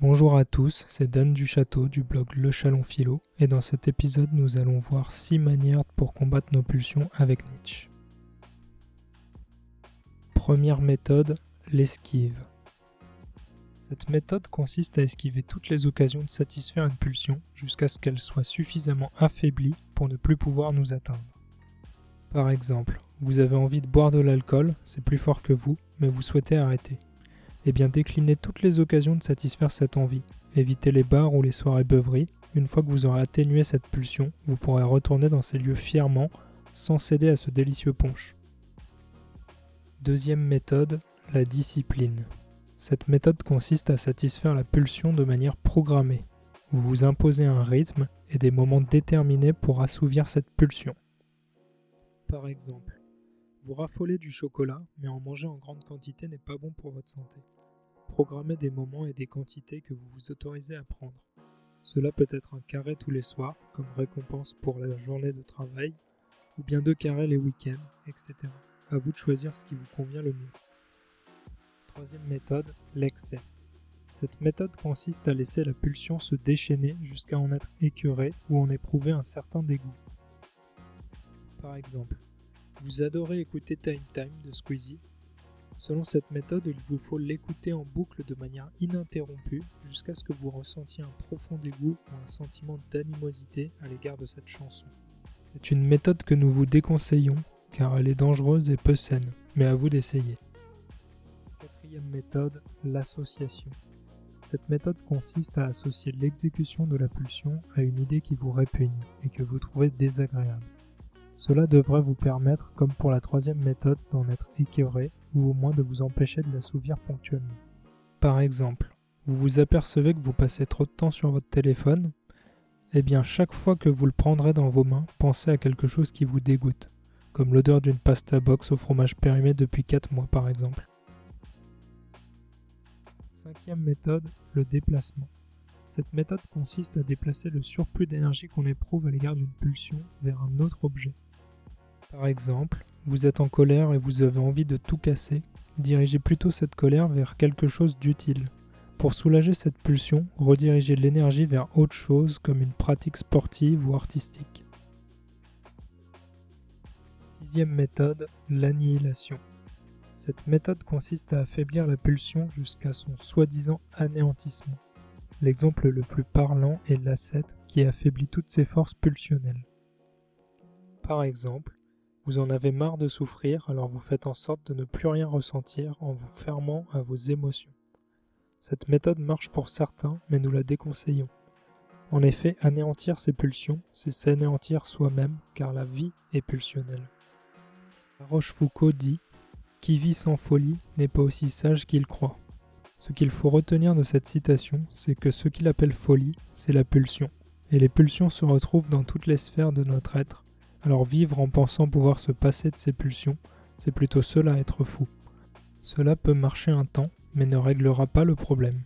Bonjour à tous, c'est Dan du Château du blog Le Chalon Philo et dans cet épisode nous allons voir 6 manières pour combattre nos pulsions avec Nietzsche. Première méthode, l'esquive. Cette méthode consiste à esquiver toutes les occasions de satisfaire une pulsion jusqu'à ce qu'elle soit suffisamment affaiblie pour ne plus pouvoir nous atteindre. Par exemple, vous avez envie de boire de l'alcool, c'est plus fort que vous, mais vous souhaitez arrêter. Eh bien déclinez toutes les occasions de satisfaire cette envie. Évitez les bars ou les soirées beuveries. Une fois que vous aurez atténué cette pulsion, vous pourrez retourner dans ces lieux fièrement, sans céder à ce délicieux punch. Deuxième méthode, la discipline. Cette méthode consiste à satisfaire la pulsion de manière programmée. Vous vous imposez un rythme et des moments déterminés pour assouvir cette pulsion. Par exemple, vous raffolez du chocolat, mais en manger en grande quantité n'est pas bon pour votre santé. Programmez des moments et des quantités que vous vous autorisez à prendre. Cela peut être un carré tous les soirs, comme récompense pour la journée de travail, ou bien deux carrés les week-ends, etc. À vous de choisir ce qui vous convient le mieux. Troisième méthode, l'excès. Cette méthode consiste à laisser la pulsion se déchaîner jusqu'à en être écœuré ou en éprouver un certain dégoût. Par exemple, vous adorez écouter Time Time de Squeezie. Selon cette méthode, il vous faut l'écouter en boucle de manière ininterrompue jusqu'à ce que vous ressentiez un profond dégoût ou un sentiment d'animosité à l'égard de cette chanson. C'est une méthode que nous vous déconseillons car elle est dangereuse et peu saine, mais à vous d'essayer. Quatrième méthode, l'association. Cette méthode consiste à associer l'exécution de la pulsion à une idée qui vous répugne et que vous trouvez désagréable. Cela devrait vous permettre, comme pour la troisième méthode, d'en être écœuré ou au moins de vous empêcher de l'assouvir ponctuellement. Par exemple, vous vous apercevez que vous passez trop de temps sur votre téléphone Eh bien, chaque fois que vous le prendrez dans vos mains, pensez à quelque chose qui vous dégoûte, comme l'odeur d'une pasta box au fromage périmé depuis 4 mois par exemple. Cinquième méthode, le déplacement. Cette méthode consiste à déplacer le surplus d'énergie qu'on éprouve à l'égard d'une pulsion vers un autre objet. Par exemple, vous êtes en colère et vous avez envie de tout casser, dirigez plutôt cette colère vers quelque chose d'utile. Pour soulager cette pulsion, redirigez l'énergie vers autre chose comme une pratique sportive ou artistique. Sixième méthode, l'annihilation. Cette méthode consiste à affaiblir la pulsion jusqu'à son soi-disant anéantissement. L'exemple le plus parlant est l'ascète qui affaiblit toutes ses forces pulsionnelles. Par exemple, vous en avez marre de souffrir, alors vous faites en sorte de ne plus rien ressentir en vous fermant à vos émotions. Cette méthode marche pour certains, mais nous la déconseillons. En effet, anéantir ses pulsions, c'est s'anéantir soi-même, car la vie est pulsionnelle. La Rochefoucauld dit Qui vit sans folie n'est pas aussi sage qu'il croit. Ce qu'il faut retenir de cette citation, c'est que ce qu'il appelle folie, c'est la pulsion. Et les pulsions se retrouvent dans toutes les sphères de notre être, alors vivre en pensant pouvoir se passer de ses pulsions, c'est plutôt cela être fou. Cela peut marcher un temps, mais ne réglera pas le problème.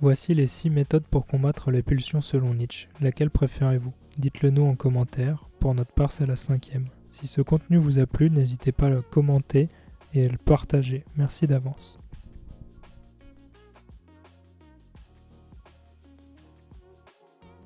Voici les 6 méthodes pour combattre les pulsions selon Nietzsche. Laquelle préférez-vous? Dites-le nous en commentaire. Pour notre part, c'est la cinquième. Si ce contenu vous a plu, n'hésitez pas à le commenter et à le partager. Merci d'avance.